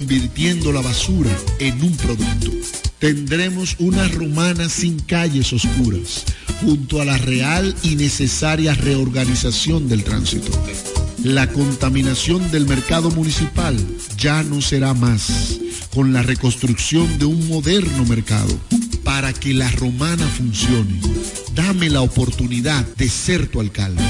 convirtiendo la basura en un producto. Tendremos una romana sin calles oscuras, junto a la real y necesaria reorganización del tránsito. La contaminación del mercado municipal ya no será más, con la reconstrucción de un moderno mercado. Para que la romana funcione, dame la oportunidad de ser tu alcalde.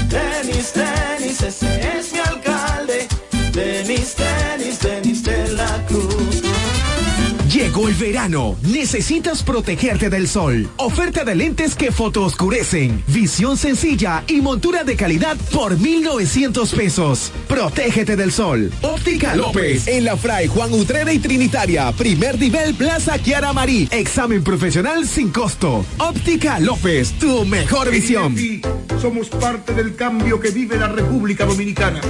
Llegó el verano. Necesitas protegerte del sol. Oferta de lentes que fotooscurecen. Visión sencilla y montura de calidad por 1,900 pesos. Protégete del sol. Óptica López. En la Fray Juan Utrera y Trinitaria. Primer nivel Plaza Kiara Marí. Examen profesional sin costo. Óptica López. Tu mejor visión. Somos parte del cambio que vive la República Dominicana.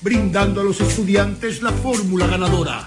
Brindando a los estudiantes la fórmula ganadora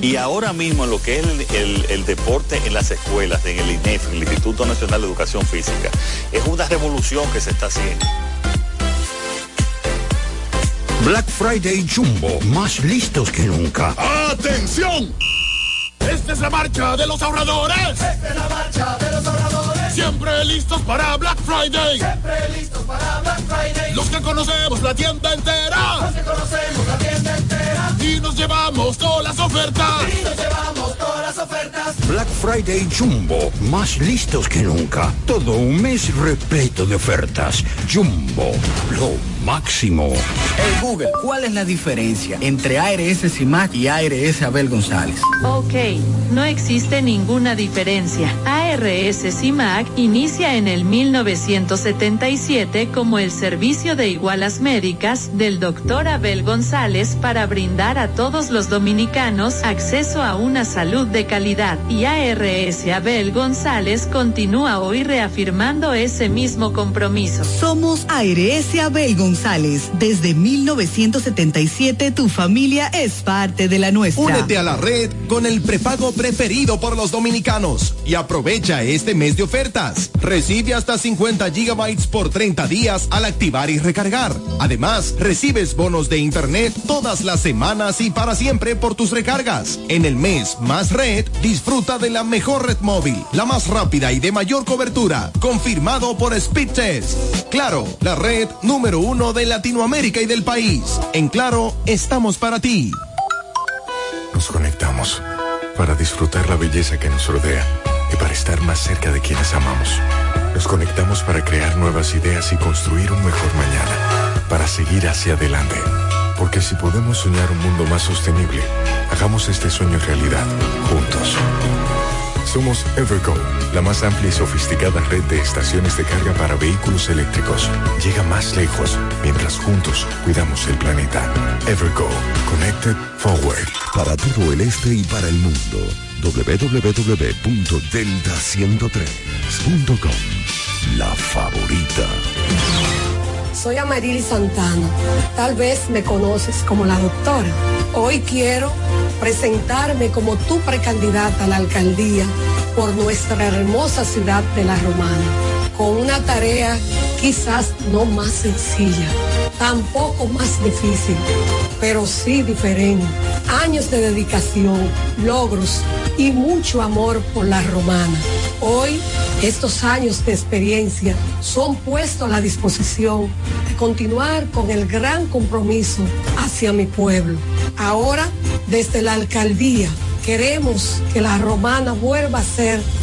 Y ahora mismo en lo que es el, el, el, deporte en las escuelas, en el INEF, el Instituto Nacional de Educación Física, es una revolución que se está haciendo. Black Friday Jumbo, más listos que nunca. ¡Atención! Esta es la marcha de los ahorradores. Esta es la marcha de los ahorradores. Siempre listos para Black Friday. Siempre listos para Black Friday. Los que conocemos la tienda entera. Los que conocemos la tienda entera. Y nos llevamos todas las ofertas. Y nos llevamos todas las ofertas. Black Friday Jumbo, más listos que nunca. Todo un mes repleto de ofertas. Jumbo, lo máximo. Hey Google, ¿cuál es la diferencia entre ARS CIMAC y ARS Abel González? Ok, no existe ninguna diferencia. ARS CIMAC inicia en el 1977 como el servicio de igualas médicas del doctor Abel González para brindar a todos los dominicanos acceso a una salud de calidad. Y ARS Abel González continúa hoy reafirmando ese mismo compromiso. Somos ARS Abel González. Desde 1977 tu familia es parte de la nuestra. Únete a la red con el prepago preferido por los dominicanos y aprovecha este mes de ofertas. Recibe hasta 50 gigabytes por 30 días al activar y recargar. Además, recibes bonos de internet todas las semanas y para siempre por tus recargas. En el mes Más Red, disfruta de la mejor red móvil, la más rápida y de mayor cobertura, confirmado por Speedtest. Claro, la red número uno de Latinoamérica y del país. En Claro, estamos para ti. Nos conectamos para disfrutar la belleza que nos rodea y para estar más cerca de quienes amamos. Nos conectamos para crear nuevas ideas y construir un mejor mañana, para seguir hacia adelante. Porque si podemos soñar un mundo más sostenible, hagamos este sueño realidad, juntos. Somos Evergo, la más amplia y sofisticada red de estaciones de carga para vehículos eléctricos. Llega más lejos mientras juntos cuidamos el planeta. Evergo, Connected Forward. Para todo el este y para el mundo, www.delta103.com. La favorita. Soy Amarili Santana. Tal vez me conoces como la doctora. Hoy quiero presentarme como tu precandidata a la alcaldía por nuestra hermosa ciudad de La Romana, con una tarea quizás no más sencilla, tampoco más difícil, pero sí diferente. Años de dedicación, logros y mucho amor por La Romana. Hoy, estos años de experiencia son puestos a la disposición de continuar con el gran compromiso hacia mi pueblo. Ahora, desde la alcaldía, queremos que la romana vuelva a ser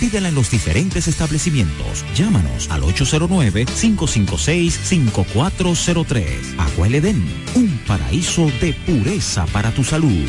Pídela en los diferentes establecimientos. Llámanos al 809-556-5403. Agua El Edén, un paraíso de pureza para tu salud.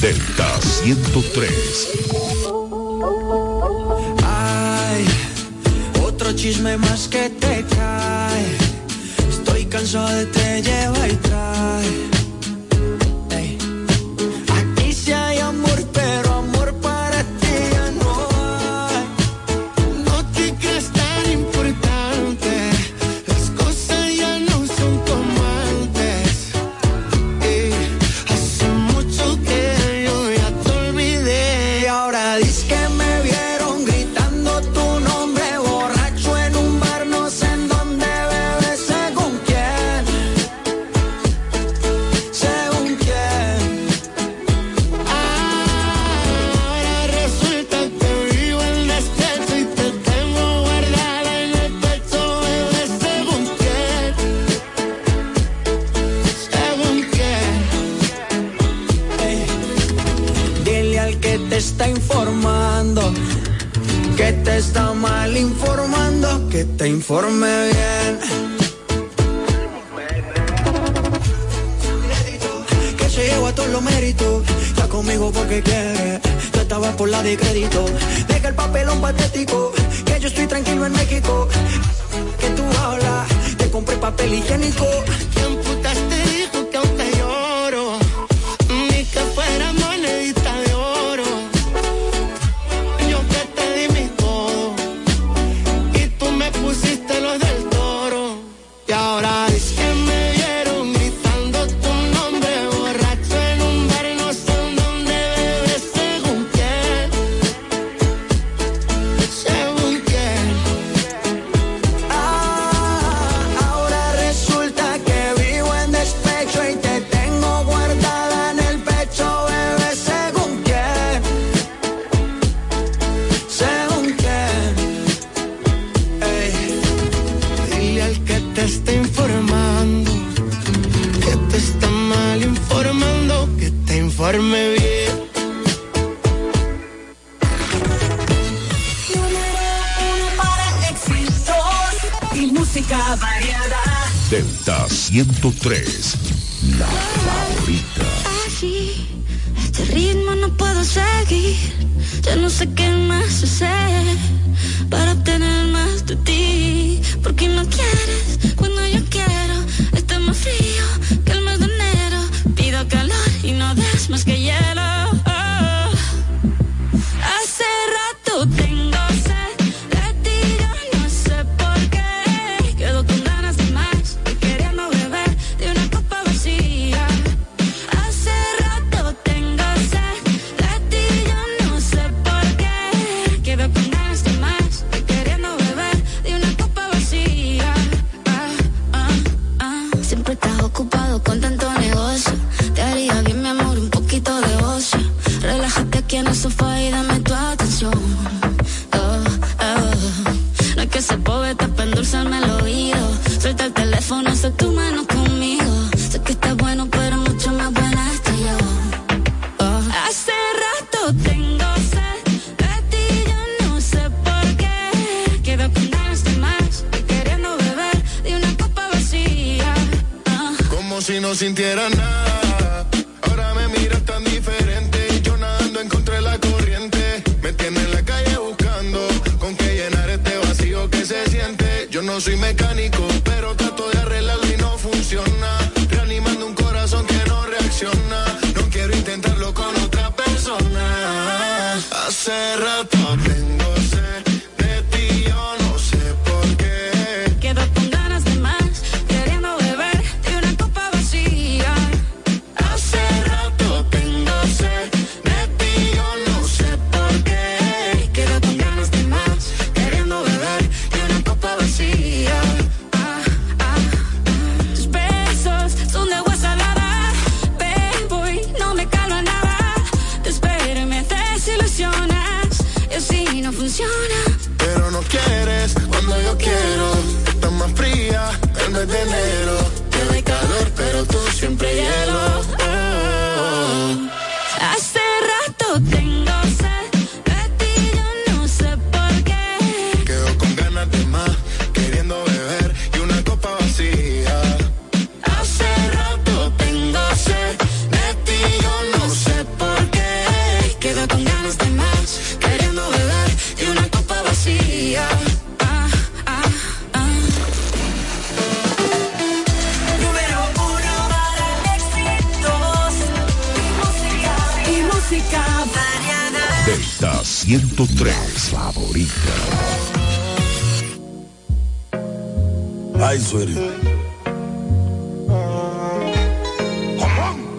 Delta 103. Ay, otro chisme más que te cae. Estoy cansado de te lleva y. informe bien. Que se llevó a todos los méritos, está conmigo porque quiere. Tú estabas por la de crédito, deja el papelón patético, que yo estoy tranquilo en México. Que tú hablas, te compré papel higiénico.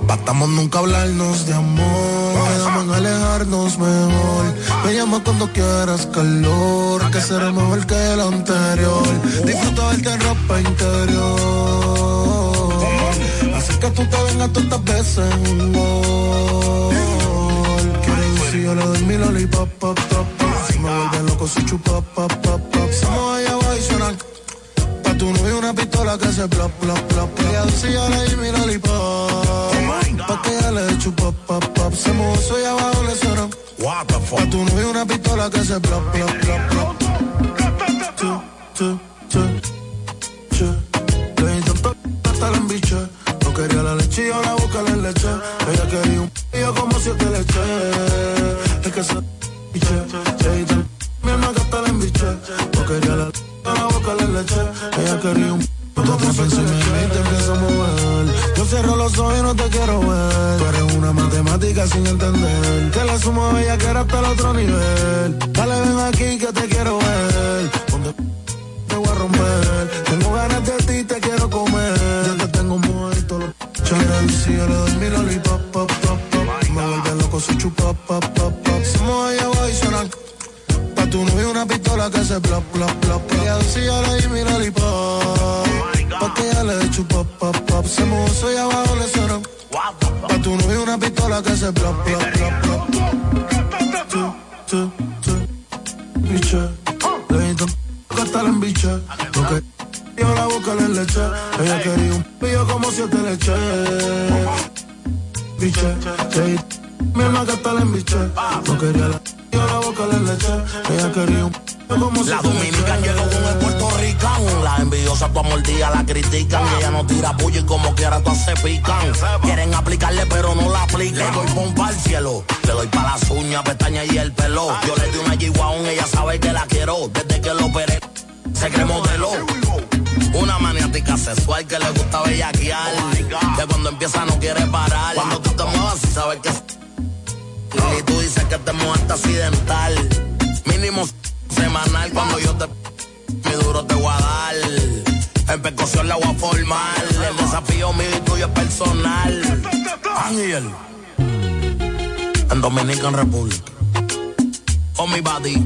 Batamos nunca hablarnos de amor, quedamos en alejarnos mejor. Me llama cuando quieras calor, que será mejor que el anterior. Disfruta verte en ropa interior. Así que tú te vengas todas estas veces en un gol. Quiero si yo le doy mi lollipop, pop, pop. Si me vuelve loco si chupa, pop, pop, pop. Somos allá abajo y suena que se plop, plop, plop. Ella dice yo le di mi lollipop. Pa' que ella le dé chupa, pop, pop. Se movió eso y abajo le suena. What the fuck? Pa' tu novio una pistola que se plop, plop, plop, plop. Le hasta la embiché. No quería la leche y ahora busca la leche. Ella quería un y yo como siete leche. Es que se biche. Mi hasta la embiché. No quería leche la leche. Ella quería un tú te pensé en mí, te empiezo a mover. Yo cierro los ojos y no te quiero ver. Tú eres una matemática sin entender. Que la sumo bella que era hasta el otro nivel. Dale, ven aquí que te quiero ver. Ponte te voy a romper. Tengo ganas de ti, te quiero comer. Ya te tengo muerto los Chanel, si yo le doy mi lollipop, pop, pop, pop. Me vuelve loco su chupa, pop, pop, pop. Somos allá abajo y suena Pa' tu novio una pistola que se plop, plop, plop. Ella dice yo le di mi lollipop. Pa' que ella le dé chupa, pop, pop. Se eso y abajo le suena. Pa' tu novio una pistola que se plop, plop. Chu, chu, chu. Biche. Le di hasta la embiche. Porque yo la boca le leche. Ella quería un pillo como siete leche. Biche. Di mi alma que hasta la embiche. No quería la yo la boca le leche. Ella quería un La dominicana llegó con el puertorricano. La envidiosa tu mordida la critican. Y ella no tira puño y como quiera todas se pican. Quieren aplicarle pero no la aplican. Le doy pompa al cielo. Le doy pa' las uñas, pestañas y el pelo. Yo le doy una G-Wagon, ella sabe que la quiero. Desde que lo operé, se cree modelo. Una maniática sexual que le gusta bellaquear. Que cuando empieza no quiere parar. Cuando tú te muevas sabes que... Y tú dices que te muerta accidental. Mínimo semanal cuando yo te mi duro te voy a dar. En percusión la voy a formar. El desafío mío y tuyo es personal. Ángel. En Dominican Republic. On mi body.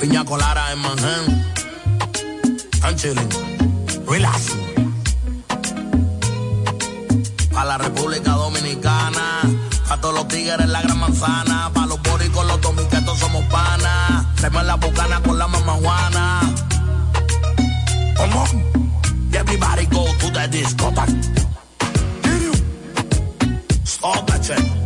Piña colara en Manhattan. I'm chilling. Relax. A la República Dominicana. Todos los tigres la gran manzana. Pa' los boricos, los dominicanos somos panas. Traemos la bucana con la mamá Juana. ¿Cómo? Everybody go to the discotheque. Stop that shit.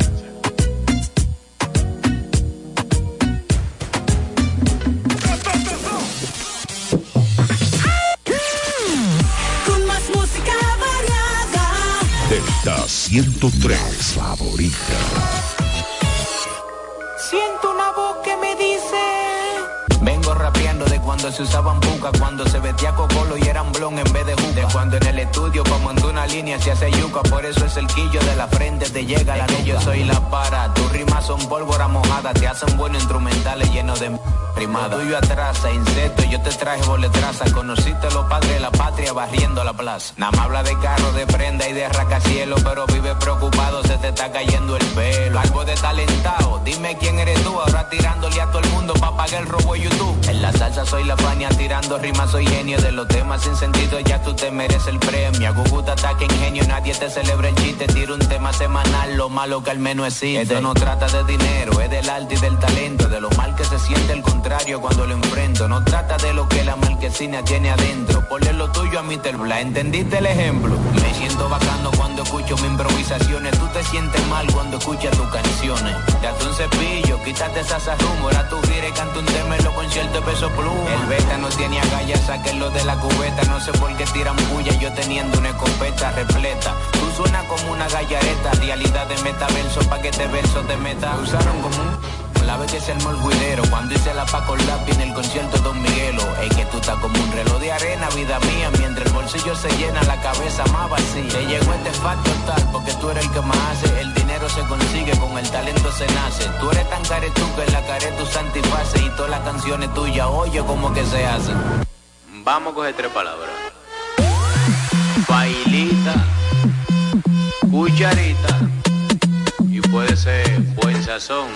103 favorita. Siento una voz que me dice. Vengo rapeando cuando se usaban buca, cuando se vestía cocolo y eran blon en vez de juca. De cuando en el estudio como en una línea se hace yuca, por eso es el quillo de la frente te llega la que yo soy la para. Tus rimas son pólvora mojada, te hacen buenos instrumentales llenos de primada. Tuyo atrasa, insecto, yo te traje boletraza. Conociste a los padres de la patria barriendo la plaza. Nada más habla de carro, de prenda y de racacielo, pero vive preocupado, se te está cayendo el pelo. Algo de talentado, dime quién eres tú, ahora tirándole a todo el mundo pa' pagar el robo de YouTube. En la salsa soy la fania, tirando rimas soy genio de los temas sin sentido, ya tú te mereces el premio. A Guguta ataque ingenio, nadie te celebra el chiste, tiro un tema semanal, lo malo que al menos existe. Esto no trata de dinero, es arte del talento, de lo mal que se siente el contrario cuando lo enfrento. No trata de lo que la marquesina tiene adentro, ponle lo tuyo a mi terbla, ¿entendiste el ejemplo? Me siento bacano cuando escucho mis improvisaciones, tú te sientes mal cuando escuchas tus canciones. Date un cepillo, quítate esas rumor, a tu gira y canta un tema en los conciertos peso pluma. El beta no tiene agallas, sáquenlo de la cubeta, no sé por qué tiran bulla, yo teniendo una escopeta repleta. Tú suenas como una gallareta, realidad de metaverso, pa' que te verso te meta. Me usaron como un vez que se armó el juidero, cuando hice la Paco Lápiz en el concierto Don Miguelo. Es que tú estás como un reloj de arena, vida mía, mientras el bolsillo se llena, la cabeza más vacía. Te llegó este facto tal, porque tú eres el que más hace, el dinero se consigue, con el talento se nace. Tú eres tan caretú que en la care tu santifase y todas las canciones tuyas, oye como que se hacen. Vamos a coger tres palabras. Bailita, cucharita y puede ser buen sazón.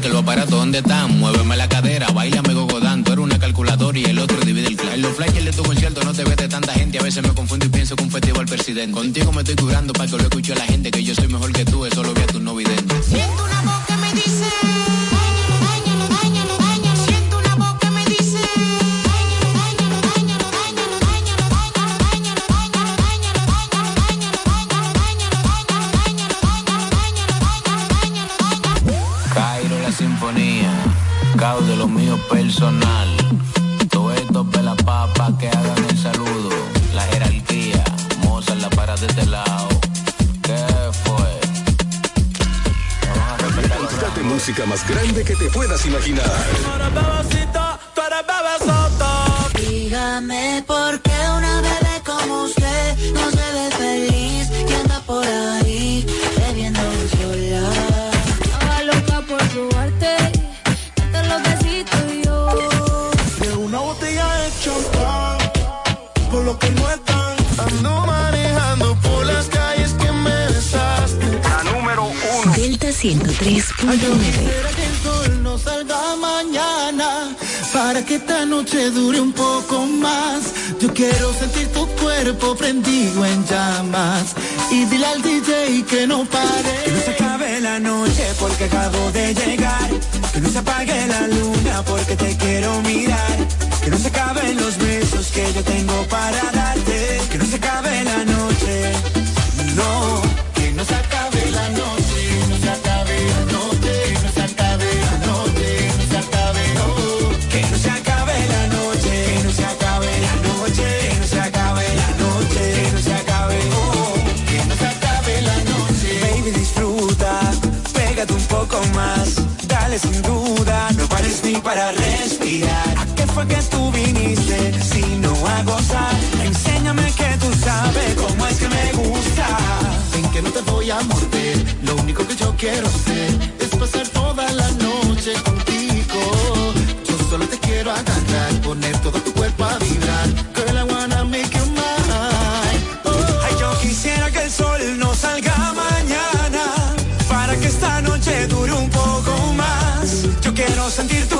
Como los aparatos, ¿dónde están? Muéveme la cadera, bailame gogodán. Tú eres una calculadora y el otro divide el clan. En los flyers de tu concierto no te ves de tanta gente. A veces me confundo y pienso que un festival presidente. Contigo me estoy curando para que lo escuche la gente. Que yo soy mejor que tú, eso lo ve a tu no vidente. Siento una voz que me dice de lo mío personal. Todo esto pela papa que hagan el saludo. La jerarquía, moza la para de este lado. ¿Qué fue? Date música más grande que te puedas imaginar. Dígame por qué que el sol no salga mañana para que esta noche dure un poco más. Yo quiero sentir tu cuerpo prendido en llamas y dile al DJ que no pare. Que no se acabe la noche porque acabo de llegar. Que no se apague la luna porque te quiero mirar. Que no se acaben los besos que yo tengo para darte. Que no se acabe la noche. Dale sin duda. No pares ni para respirar. ¿A qué fue que tú viniste? Si no a gozar. Enséñame que tú sabes cómo es que me gusta. Ven que no te voy a morder. Lo único que yo quiero hacer quiero sentir tu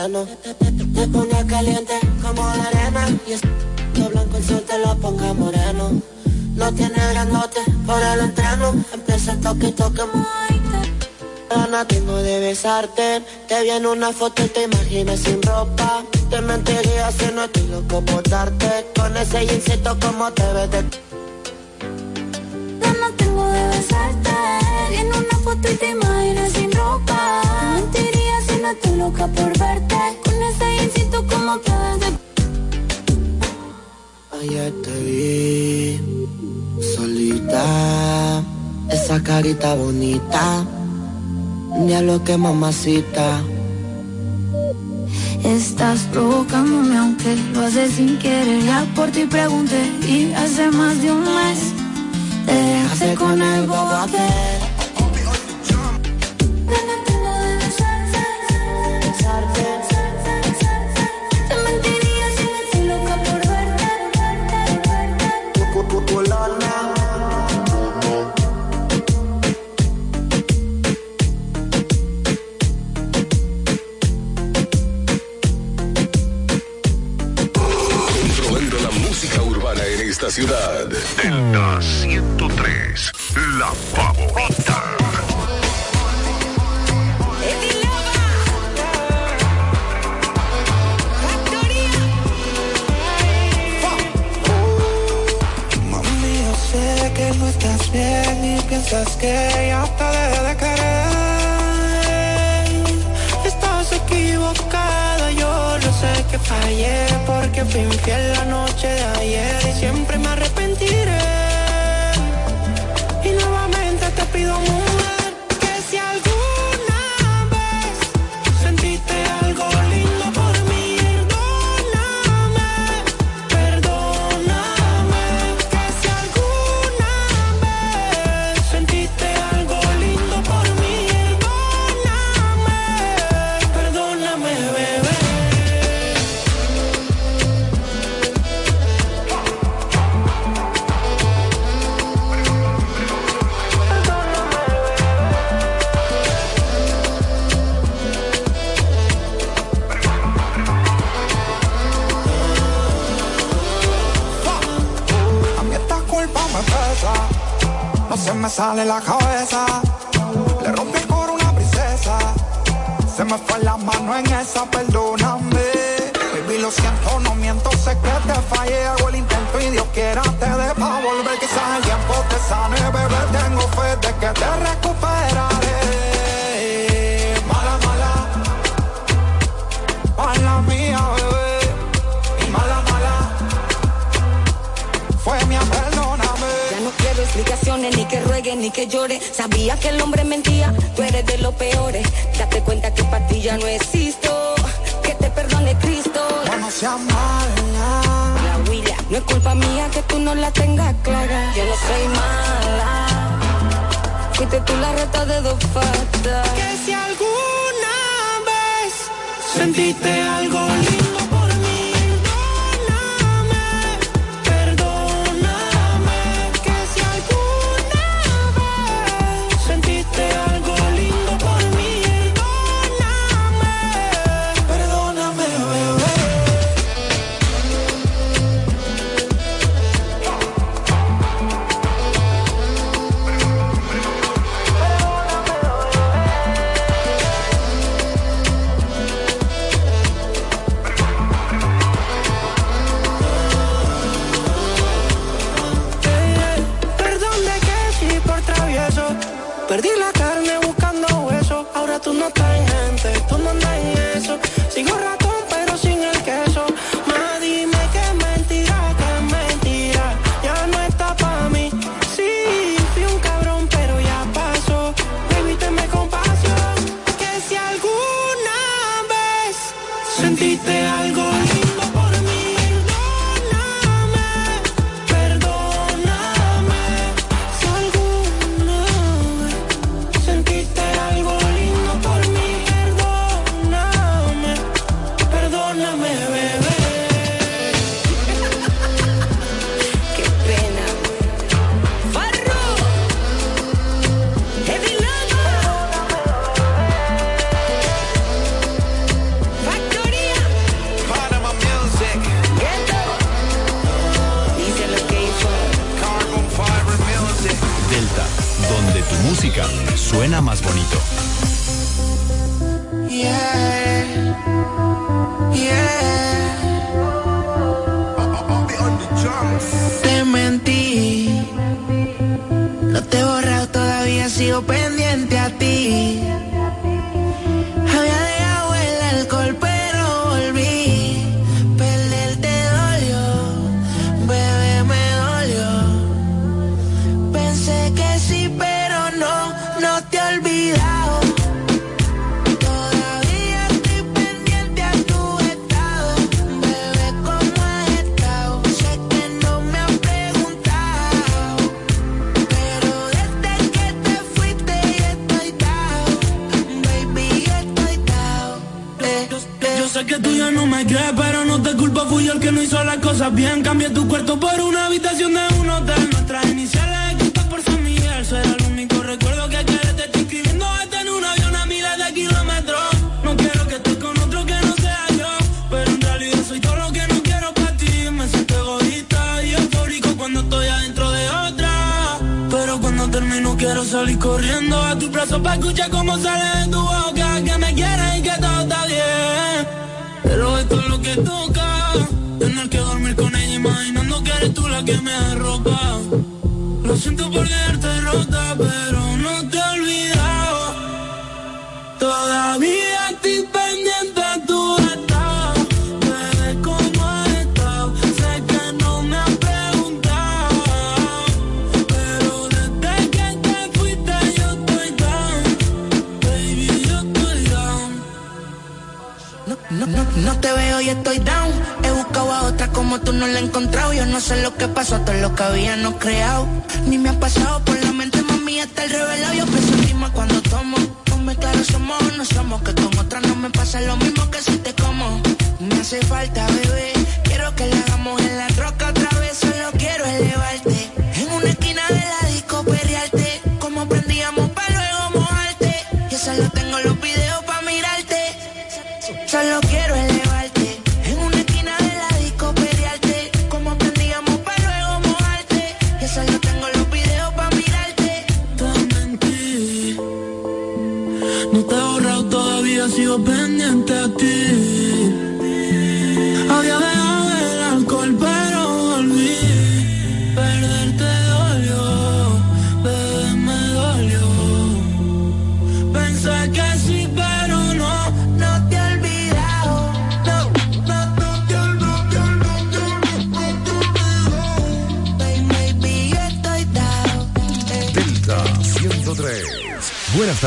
Te pone caliente como la arena y es blanco el sol te lo ponga moreno. No tiene granote por el entreno, empieza el toque toque Ana tengo de besarte, te vi en una foto y te imaginas sin ropa. Te mentiría si no estoy loco por darte, con ese insecto como te ves de Ayer te vi solita, esa carita bonita, ya lo que mamacita. Estás provocándome aunque lo haces sin querer, ya por ti pregunté y hace más de un mes te dejaste con el bobo aquel. que fui infiel la noche se me sale la cabeza. Le rompí el coro una princesa. Se me fue la mano en esa, perdóname. Baby, lo siento, no miento, sé que te fallé. Hago el intento y Dios quiera te dé pa' volver. Quizás el tiempo te sane, bebé. Tengo fe de que te recuperas. explicaciones, ni que ruegue, ni que llore. Sabía que el hombre mentía, tú eres de los peores. Date cuenta que para ti ya no existo. Que te perdone Cristo. Ya no sea mala. La huila, no es culpa mía que tú no la tengas clara. Yo no soy mala. Fuiste tú la rata de dos patas. Que si alguna vez sentiste algo lindo. estoy down. He buscado a otra como tú no la he encontrado. Yo no sé lo que pasó, todo lo que habíamos creado. Ni me ha pasado por la mente, mami, hasta el revelado. Yo pienso encima cuando tomo. Come claro, somos o no somos. Que con otra no me pasa lo mismo que si te como. Me hace falta, bebé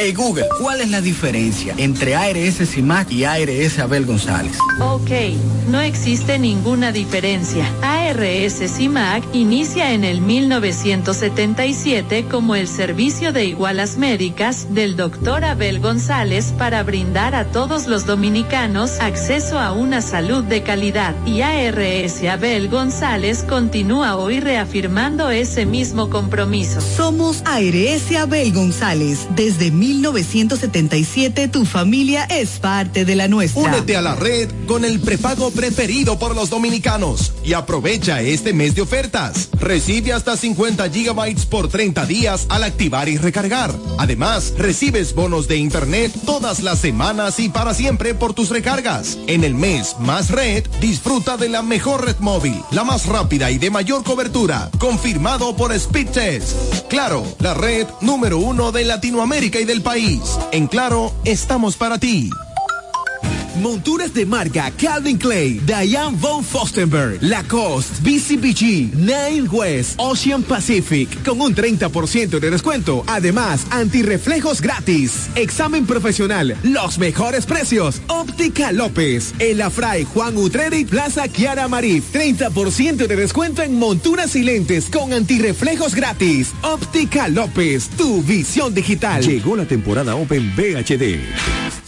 Hey Google, ¿cuál es la diferencia entre ARS CIMAC y ARS Abel González? Ok, no existe ninguna diferencia. CIMAC inicia en el 1977 como el servicio de igualas médicas del doctor Abel González para brindar a todos los dominicanos acceso a una salud de calidad. Y ARS Abel González continúa hoy reafirmando ese mismo compromiso. Somos ARS Abel González. Desde 1977 tu familia es parte de la nuestra. Únete a la red con el prepago preferido por los dominicanos y aprovecha este mes de ofertas. Recibe hasta 50 gigabytes por 30 días al activar y recargar. Además, recibes bonos de internet todas las semanas y para siempre por tus recargas. En el mes Más Red, disfruta de la mejor red móvil, la más rápida y de mayor cobertura, confirmado por Speedtest. Claro, la red número uno de Latinoamérica y del país. En Claro, estamos para ti. Monturas de marca Calvin Clay, Diane von Fostenberg, Lacoste, BCBG, Nine West, Ocean Pacific, con un 30% de descuento. Además, antirreflejos gratis. Examen profesional, los mejores precios. Óptica López, Afray, Juan Utreri, Plaza Kiara Marí. 30% de descuento en monturas y lentes con antirreflejos gratis. Óptica López, tu visión digital. Llegó la temporada Open VHD.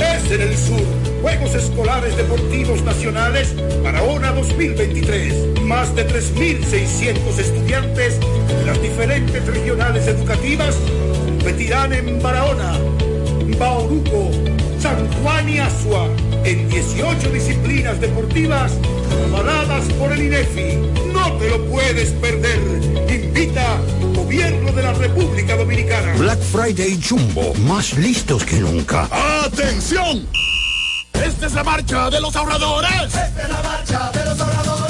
es en el sur. Juegos Escolares Deportivos Nacionales Barahona 2023. Más de 3.600 estudiantes de las diferentes regionales educativas competirán en Barahona, Bauruco, San Juan y Asua en 18 disciplinas deportivas avaladas por el INEFI. No te lo puedes perder. Invita Gobierno de la República Dominicana. Black Friday Jumbo, más listos que nunca. ¡Atención! Esta es la marcha de los ahorradores. Esta es la marcha de los ahorradores.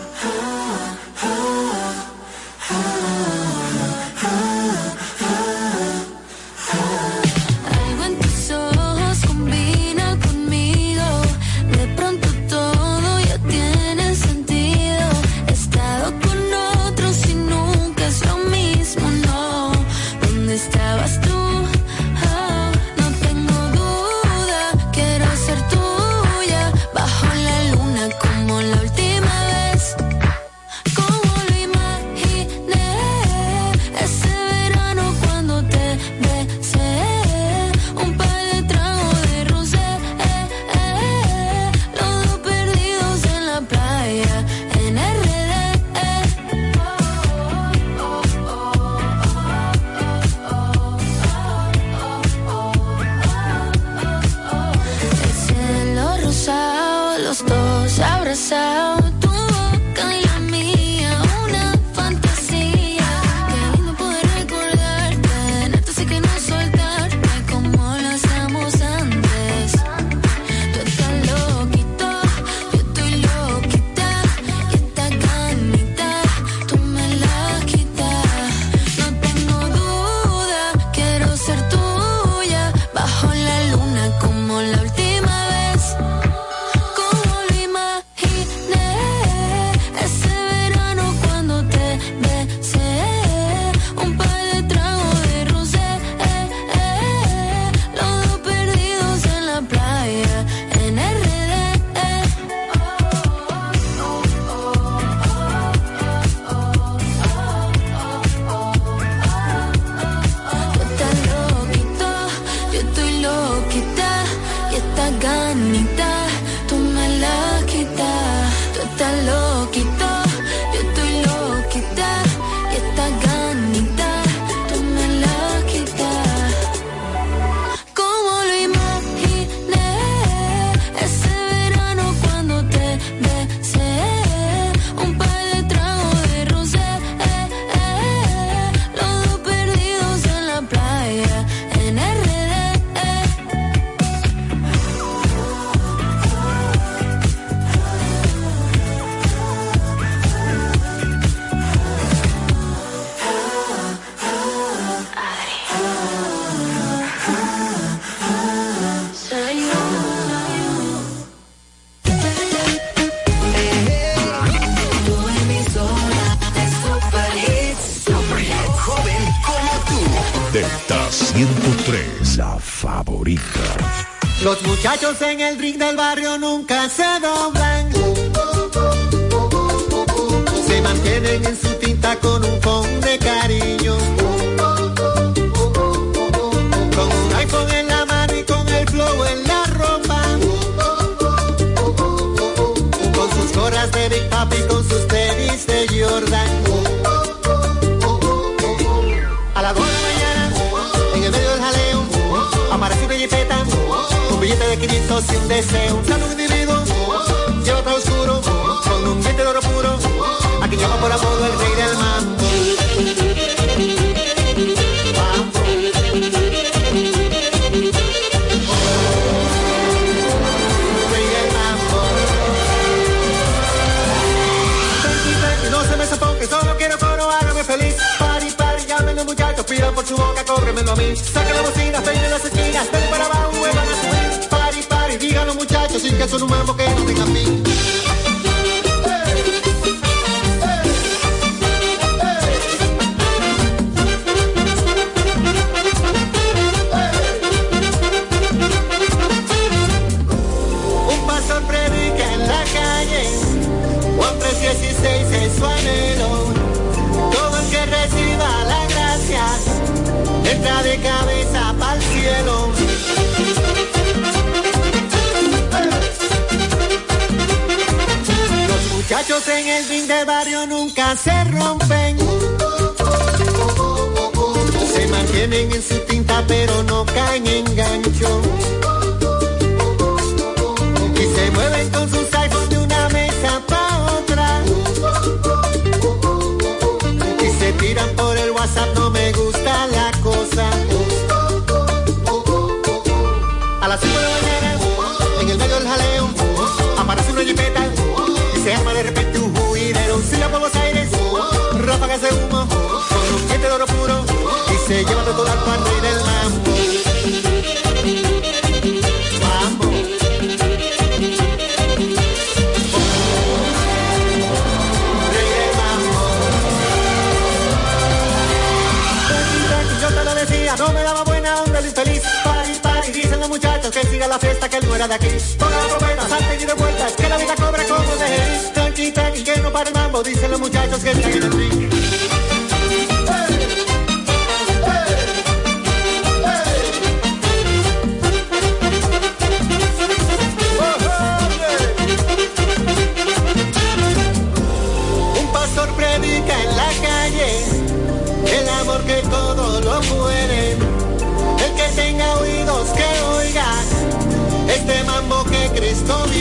dedicación un mambo que no tenga fin. En el fin del barrio nunca se rompen. Se mantienen en su tinta pero no caen en gancho. Y se mueven con sus iPhones de una mesa pa' otra. Y se tiran por el WhatsApp, no me gusta la cosa. Siga la fiesta que él no era de aquí. Ponga la trompeta, salten y de vueltas, que la vida cobra como de Tranqui, tranqui, que no para el mambo, dicen los muchachos que están en el ring.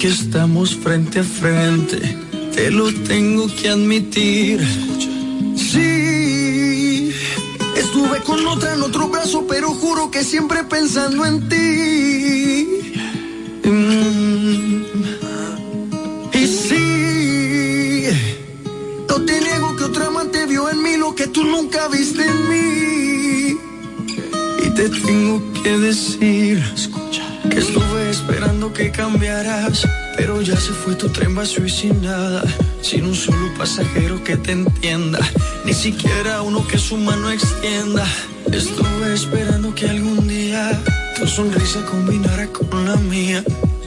Que estamos frente a frente, te lo tengo que admitir. Sí, estuve con otra en otro brazo, pero juro que siempre pensando en ti. Mm. Y sí, no te niego que otra amante vio en mí lo que tú nunca viste en mí. Y te tengo que decir, que estuve esperando que ya se fue tu tren vacío y sin nada, sin un solo pasajero que te entienda, ni siquiera uno que su mano extienda. Estuve esperando que algún día tu sonrisa combinara con la mía,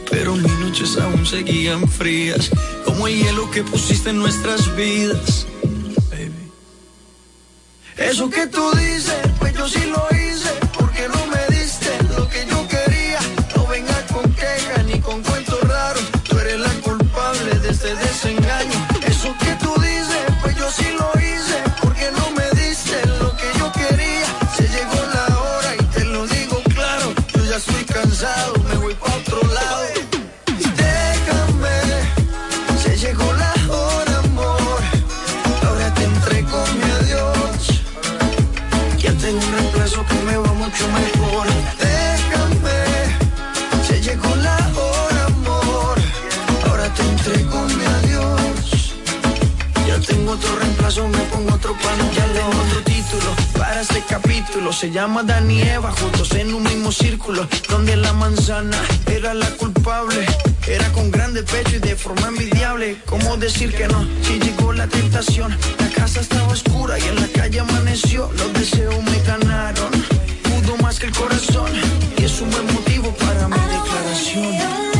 pero mis noches aún seguían frías, como el hielo que pusiste en nuestras vidas. Eso que tú dices, pues yo sí lo hice, otro reemplazo, me pongo otro pano, ya tengo otro título para este capítulo. Se llama Dani y Eva, juntos en un mismo círculo, donde la manzana era la culpable. Era con grande pecho y de forma envidiable. ¿Cómo decir que no? Si llegó la tentación, la casa estaba oscura y en la calle amaneció. Los deseos me ganaron, pudo más que el corazón. Y es un buen motivo para mi declaración.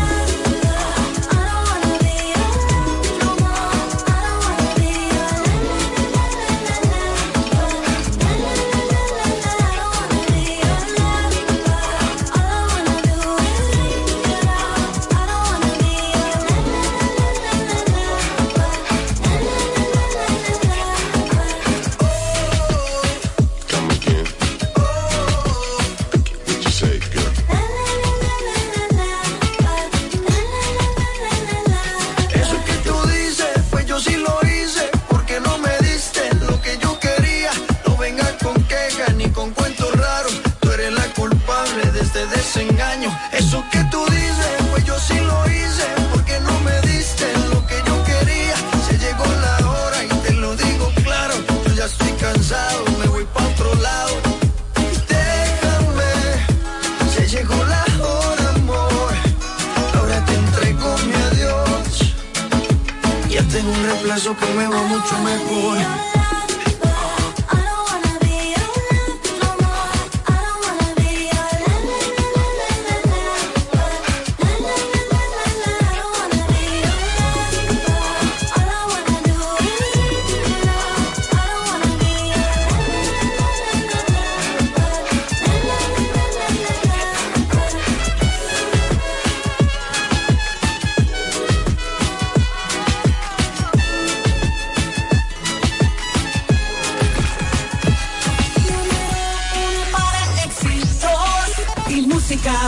Mucho mejor.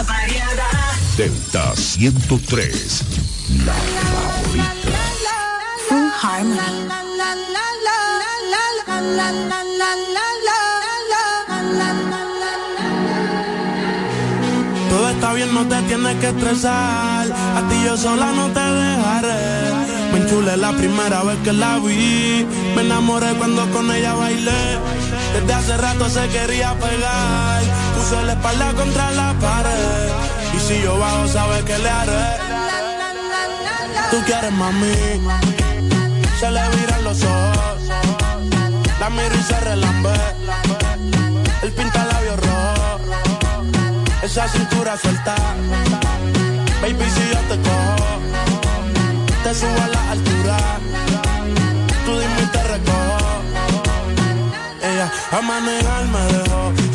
Variada. Delta 103. La favorita. Full Harmony. Todo está bien, no te tienes que estresar. A ti yo sola no te dejaré. Me enchulé la primera vez que la vi. Me enamoré cuando con ella bailé. Desde hace rato se quería pegar. Puse la espalda contra la pared. Y si yo bajo, sabes que le haré. Tú quieres mami. Se le viran los ojos. La miro y se relambe. El pinta labios rojo. Esa cintura suelta. Baby, si yo te cojo, te subo a la altura. Tú dime y te recojo. Ella a manejar me dejó.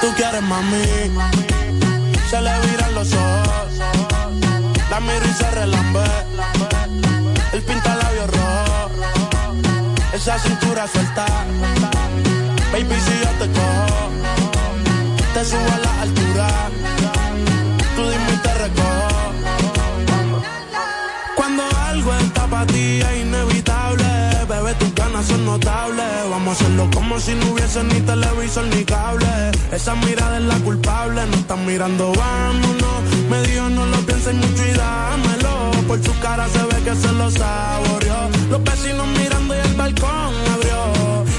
Tú quieres mami. Se le viran los ojos. La miro y se relambe. El pinta labios rojo. Esa cintura suelta. Baby, si yo te cojo, te subo a la altura. Tú dime y te recojo. Cuando algo está para ti es inevitable, ganas son notables. Vamos a hacerlo como si no hubiese ni televisor ni cable. Esa mirada es la culpable, no están mirando, vámonos. Me dijo no lo pienses mucho y dámelo. Por su cara se ve que se lo saboreó. Los vecinos mirando y el balcón abrió.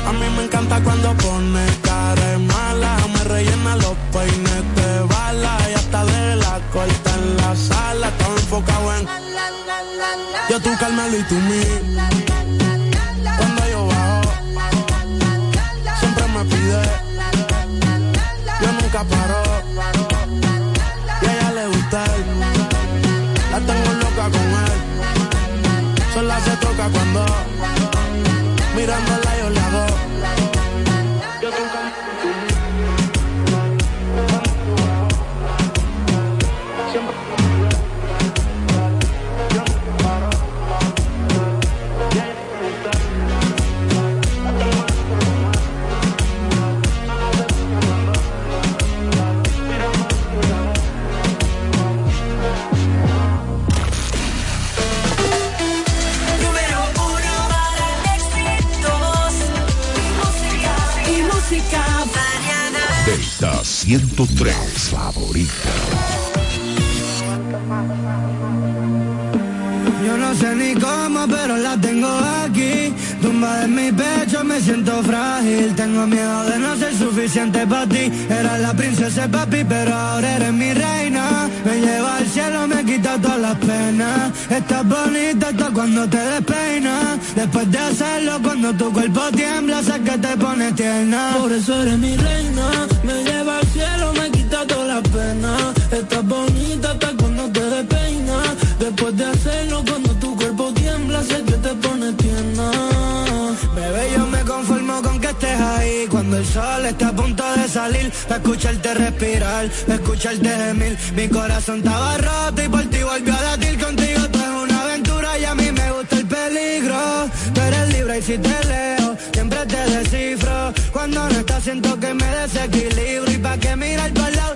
A mí me encanta cuando pone cara mala. Me rellena los peines de bala. Y hasta de la corta en la sala. Estaba enfocado en yo tú Carmelo y tú mí. Cuando 103, favorita. Yo no sé ni cómo, pero la tengo aquí. Tumba en mi pecho, me siento frágil. Tengo miedo de no ser suficiente para ti. Era la princesa papi, pero ahora eres mi reina. Me lleva al cielo, me quita todas las penas. Estás bonita hasta cuando te despeinas. Después de hacerlo, cuando tu cuerpo tiembla, sé que te pones tierna. Por eso eres mi reina. Me Estás bonita hasta cuando te despeinas. Después de hacerlo, cuando tu cuerpo tiembla, sé que te pones tierna. Bebé, yo me conformo con que estés ahí. Cuando el sol está a punto de salir, para escucharte respirar, pa' escucharte gemir. Mi corazón estaba roto y por ti volvió a latir contigo. Tú es una aventura y a mí me gusta el peligro. Tú eres libre y si te leo, siempre te descifro. Cuando no estás, siento que me desequilibro. Y pa' que mirar para lado,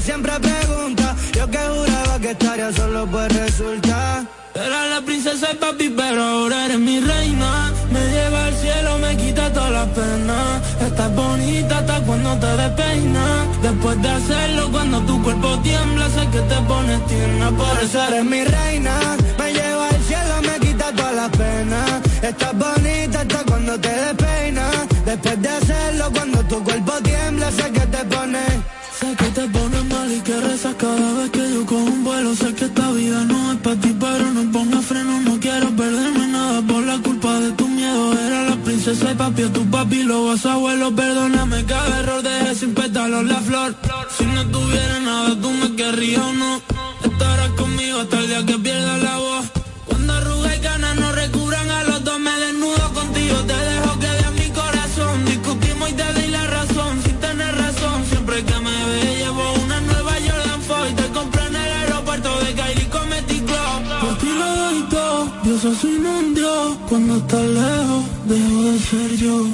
siempre pregunta. Yo que juraba que estaría solo, pues resulta. Era la princesa de papi, pero ahora eres mi reina. Me lleva al cielo, me quita todas las penas. Estás bonita hasta cuando te despeinas. Después de hacerlo, cuando tu cuerpo tiembla, sé que te pones tierna. Por eso eres mi reina. Me lleva al cielo, me quita todas las penas. Estás bonita hasta cuando te despeinas. Después de hacerlo, cuando tu cuerpo tiembla, sé que te pones. Cada vez que yo cojo un vuelo, sé que esta vida no es para ti, pero no ponga freno, no quiero perderme nada por la culpa de tu miedo. Era la princesa y papi, a tu papi, lo vas a abuelo, perdóname cada error, dejé sin pétalos la flor. Si no tuviera nada, tú me querrías o no. Estarás conmigo hasta el día que pierda la voz. Cuando arruga y ganas no recubran a la Pero se inundió cuando estás lejos, dejo de ser yo.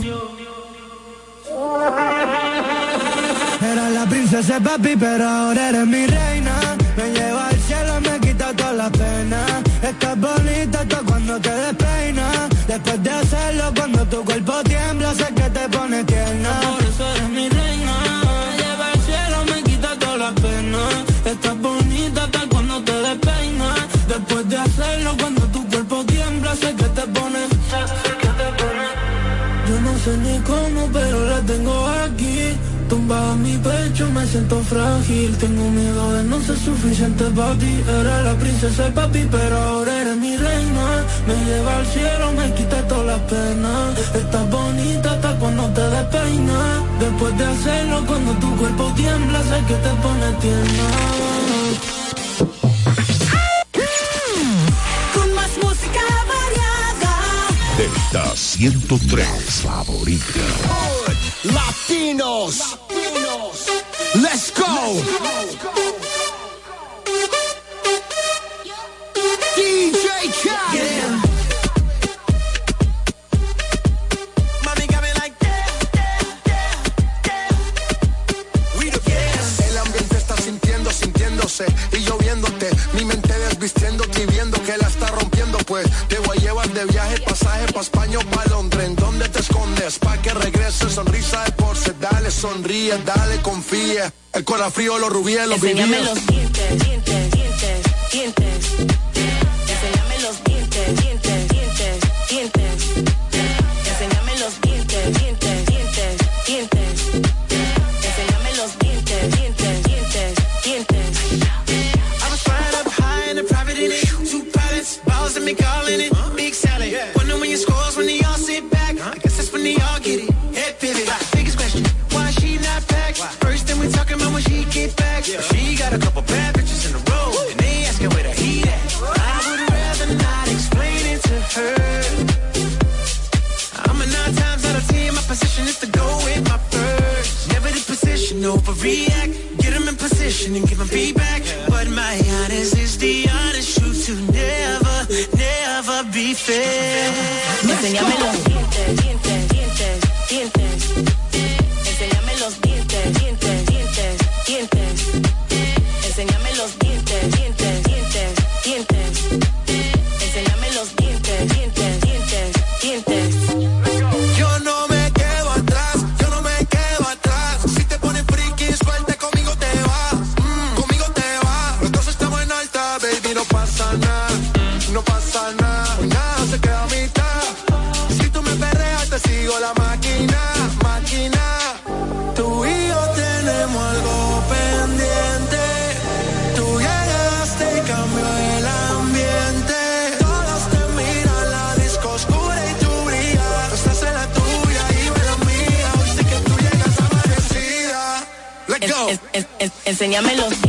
Era la princesa papi, pero ahora eres mi reina. Me lleva al cielo, y me quita toda la pena. Estás bonita hasta cuando te despeinas. Después de hacerlo, cuando tu cuerpo tiembla, sé que te pones pecho me siento frágil. Tengo miedo de no ser suficiente para ti Era la princesa y papi, pero ahora eres mi reina. Me lleva al cielo, me quita todas las penas. Estás bonita hasta cuando te despeinas Después de hacerlo, cuando tu cuerpo tiembla Sé que te pone tierna. Delta 103 favorita. Latinos. Let's go. Let's go. DJ Khaled. sonríes, dale, confía. El corazón frío, los rubíes, los Enséñame react. Get them in position and give them feedback. But my honest is the honest truth to never, never be fair. Enséñame los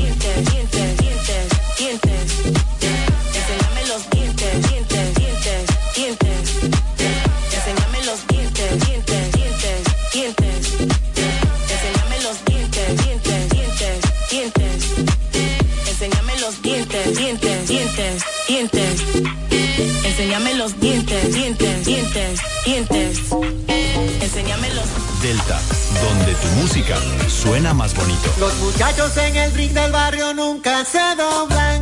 muchachos en el ring del barrio nunca se doblan.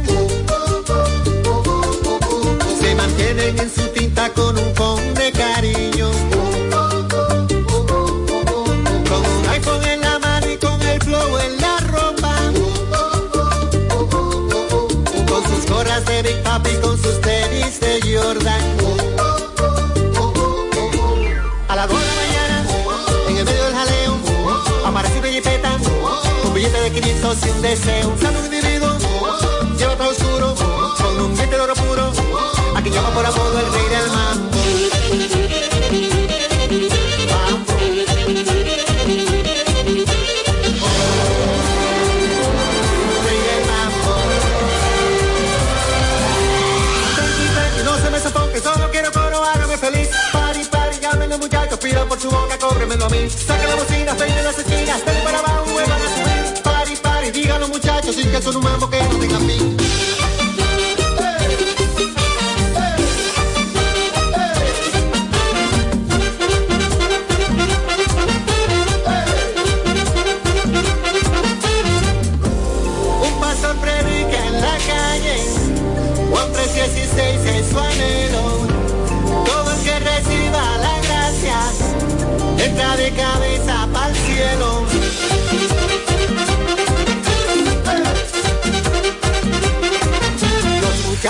deseo. Un salud vivido, lleva todo oscuro, con un diente de oro puro. Aquí llama por apodo el rey del mambo. Feliz, pari, pari, llámenlo muchachos, pidan por su boca, cóbremelo a mí. Saca la bocina, peine las que son un mambo que no tenga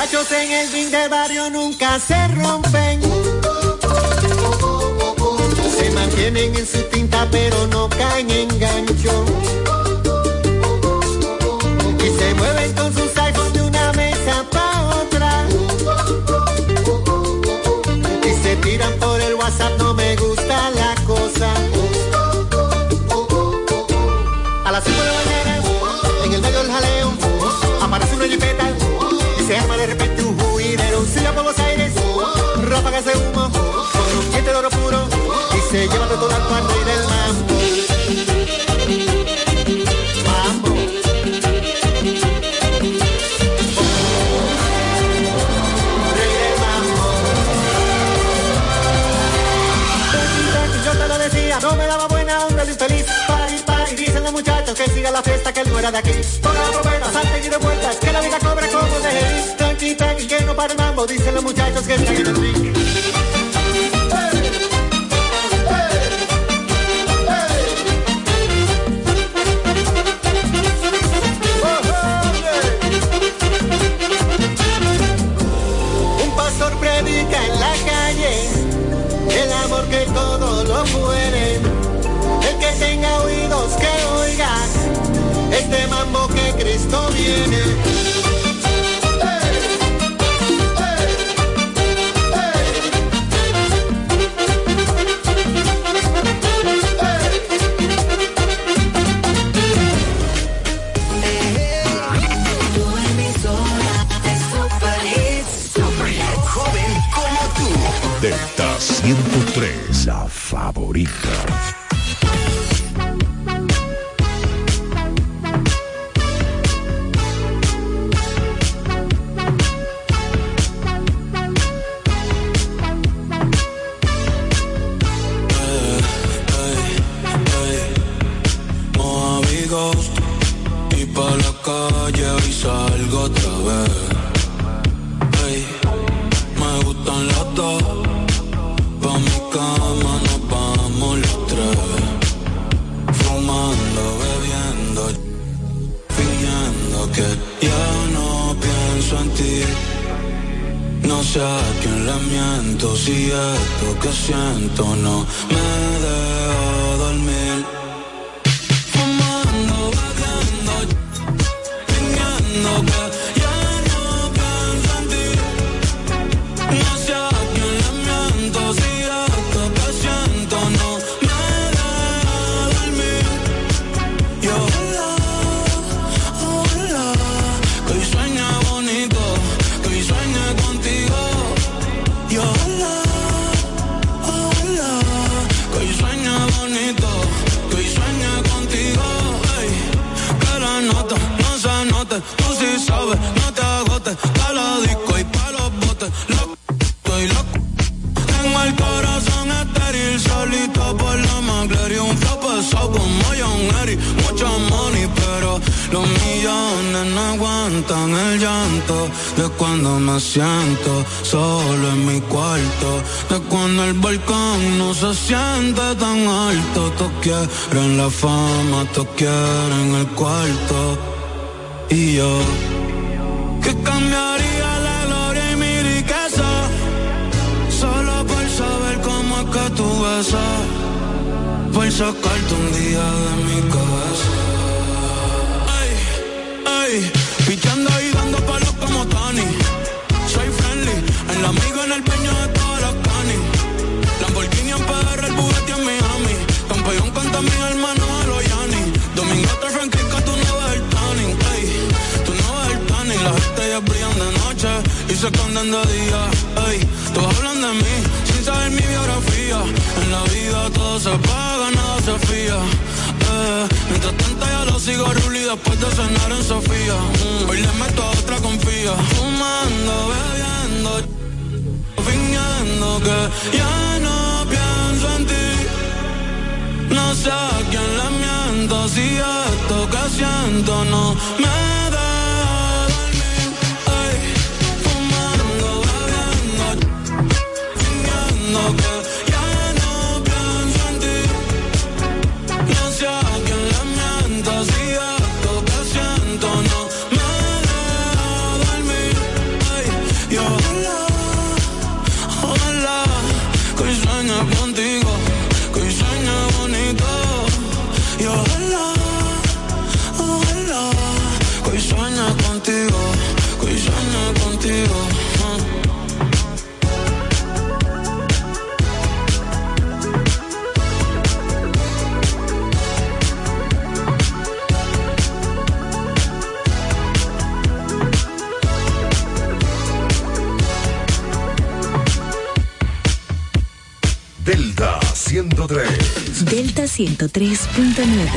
Muchachos en el ring de barrio nunca se rompen. Se mantienen en su tinta pero no caen en gancho. Y se mueven con sus iPhones de una mesa pa' otra. Y se tiran por el WhatsApp, no me gusta la cosa. Toda la rey del mambo. Mambo. Del mambo. Yo te lo decía, no me daba buena onda el infeliz. Pari, pari, dicen los muchachos que siga la fiesta, que él no era de aquí. Toda la promesa, salte y de vueltas, que la vida cobra como de Jerez. Tranqui, tranqui, que no para el mambo, dicen los muchachos que están aguantan el llanto. De cuando me siento solo en mi cuarto. De cuando el balcón no se siente tan alto. Todos quieren la fama, todos quieren el cuarto. Y yo, que cambiaría la gloria y mi riqueza. Solo por saber cómo es que tú besas. Por sacarte un día de mi cabeza. El amigo en el peño de todas las canis. Lamborghini en PR, el Bugatti en Miami. Campeón con mis hermanos a los Yanni. Domingo otra franquica, tú no ves el tanning. Ey, tú no ves el tanning. Las estrellas brillan de noche y se esconden de día. Ey, todos hablan de mí sin saber mi biografía. En la vida todo se paga, nada se fía. Eh, mientras tanto yo lo sigo ruli después de cenar en Sofía. Mm, hoy le meto a otra confía. Fumando, bebiendo, fingiendo que ya no pienso en ti. No sé a quién le miento si esto que siento no me deja que hoy sueñe contigo, 103. Delta 103.9.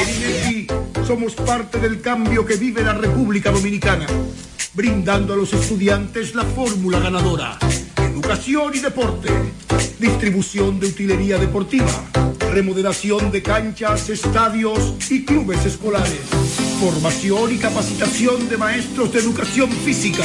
En INEFI somos parte del cambio que vive la República Dominicana, brindando a los estudiantes la fórmula ganadora. Educación y deporte, distribución de utilería deportiva, remodelación de canchas, estadios y clubes escolares, formación y capacitación de maestros de educación física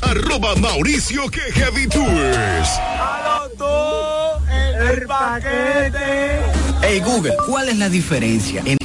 Arroba Mauricio que Heavy Tours. el paquete. Hey Google, ¿cuál es la diferencia en-